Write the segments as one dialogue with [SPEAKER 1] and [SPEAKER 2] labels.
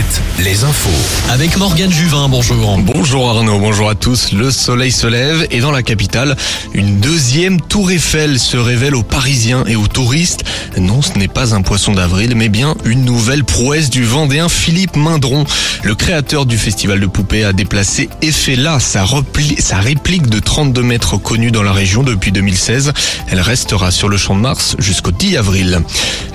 [SPEAKER 1] 7, les infos.
[SPEAKER 2] Avec Morgane Juvin, bonjour.
[SPEAKER 3] Bonjour Arnaud, bonjour à tous. Le soleil se lève et dans la capitale, une deuxième tour Eiffel se révèle aux Parisiens et aux touristes. Non, ce n'est pas un poisson d'avril, mais bien une nouvelle prouesse du Vendéen Philippe Mindron. Le créateur du festival de poupées a déplacé Eiffela, sa, repli- sa réplique de 32 mètres connue dans la région depuis 2016. Elle restera sur le champ de Mars jusqu'au 10 avril.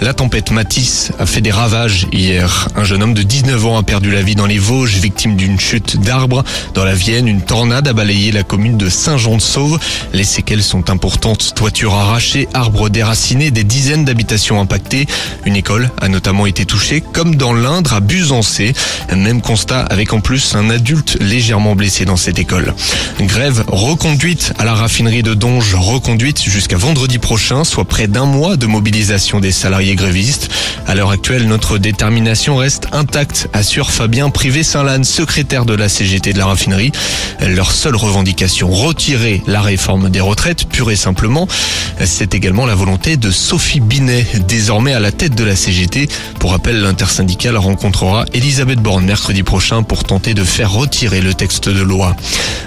[SPEAKER 3] La tempête Matisse a fait des ravages hier. Un jeune homme de 19 ans a perdu la vie dans les Vosges, victime d'une chute d'arbre. Dans la Vienne, une tornade a balayé la commune de Saint-Jean-de-Sauve. Les séquelles sont importantes. Toiture arrachée, arbres déracinés, des dizaines d'habitations impactées. Une école a notamment été touchée, comme dans l'Indre à Busancé. Même constat avec en plus un adulte légèrement blessé dans cette école. Grève reconduite à la raffinerie de Donge, reconduite jusqu'à vendredi prochain, soit près d'un mois de mobilisation des salariés grévistes. À l'heure actuelle, notre détermination reste intacte, assure Fabien Privé-Saint-Lanne, secrétaire de la CGT de la raffinerie. Leur seule revendication, retirer la réforme des retraites, pure et simplement. C'est également la volonté de Sophie Binet, désormais à la tête de la CGT. Pour rappel, l'intersyndicale rencontrera Elisabeth Borne mercredi prochain pour tenter de faire retirer le texte de loi.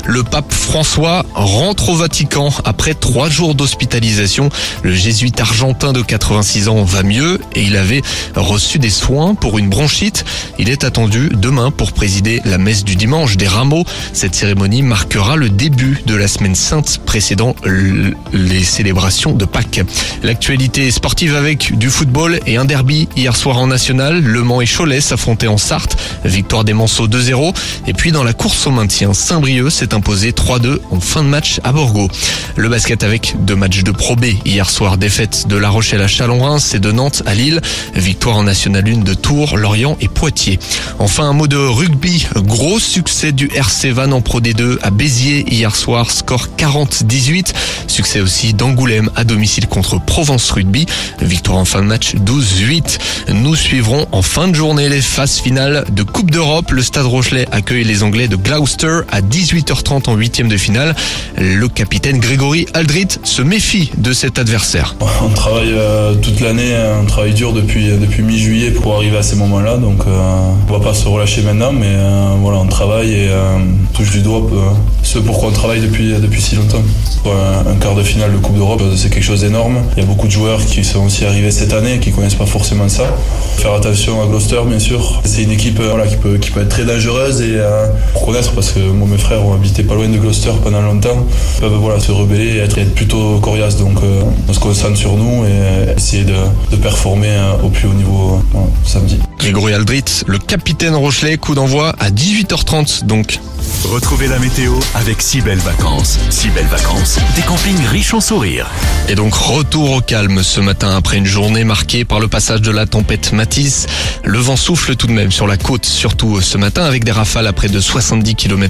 [SPEAKER 3] Le pape François rentre au Vatican après trois jours d'hospitalisation. Le jésuite argentin de 86 ans va mieux et il avait reçu des soins pour une bronchite. Il est attendu demain pour présider la messe du dimanche des rameaux. Cette cérémonie marquera le début de la semaine sainte précédant les célébrations de Pâques. L'actualité sportive avec du football et un derby hier soir en national. Le Mans et Cholet s'affrontaient en Sarthe. Victoire des Manceaux 2-0. Et puis dans la course au maintien, Saint-Brieuc s'est imposé 3-2 en fin de match à Borgo. Le basket avec deux matchs de Pro B hier soir. Défaite de La Rochelle à Chalon-Reims et de Nantes à Lille. Victoire en National 1 de Tours, Lorient et Poitiers. Enfin un mot de rugby. Gros succès du RC Van en Pro D2 à Béziers hier soir. Score 40-18. Succès aussi d'Angoulême à domicile contre Provence Rugby. Victoire en fin de match 12-8. Nous suivrons en fin de journée les phases finales de Coupe d'Europe. Le Stade Rochelet accueille les Anglais de Gloucester à 18h30 en huitième de finale. Le capitaine Grégory Aldrit se méfie de cet adversaire.
[SPEAKER 4] On travaille euh, toute l'année, hein, on travaille dur depuis, depuis mi-juillet pour arriver à ces moments-là. Donc euh, on va pas se relâcher maintenant, mais euh, voilà, on travaille et euh, on touche du doigt euh, ce pourquoi on travaille depuis, depuis si longtemps. Pour un, un quart de finale de Coupe d'Europe, euh, c'est quelque chose d'énorme. Il y a beaucoup de joueurs qui sont aussi arrivés cette année et qui connaissent pas forcément ça. Faire attention à Gloucester, bien sûr. C'est une équipe euh, qui, peut, être très dangereuse et euh, pour connaître, parce que moi, mes frères ont habité pas loin de Gloucester pendant longtemps, peuvent voilà, se rebeller et être, être plutôt coriaces. Donc euh, on se concentre sur nous et euh, essayer de, de performer euh, au plus haut niveau euh, voilà, samedi.
[SPEAKER 3] Grégory Aldrit, le capitaine Rochelet, coup d'envoi à 18h30 donc.
[SPEAKER 1] Retrouvez la météo avec si belles vacances. Si belles vacances, des campings riches en sourires.
[SPEAKER 3] Et donc retour au calme ce matin après une journée marquée par le passage de la tempête Matisse. Le vent souffle tout de même sur la côte, surtout ce matin avec des rafales à près de 70 km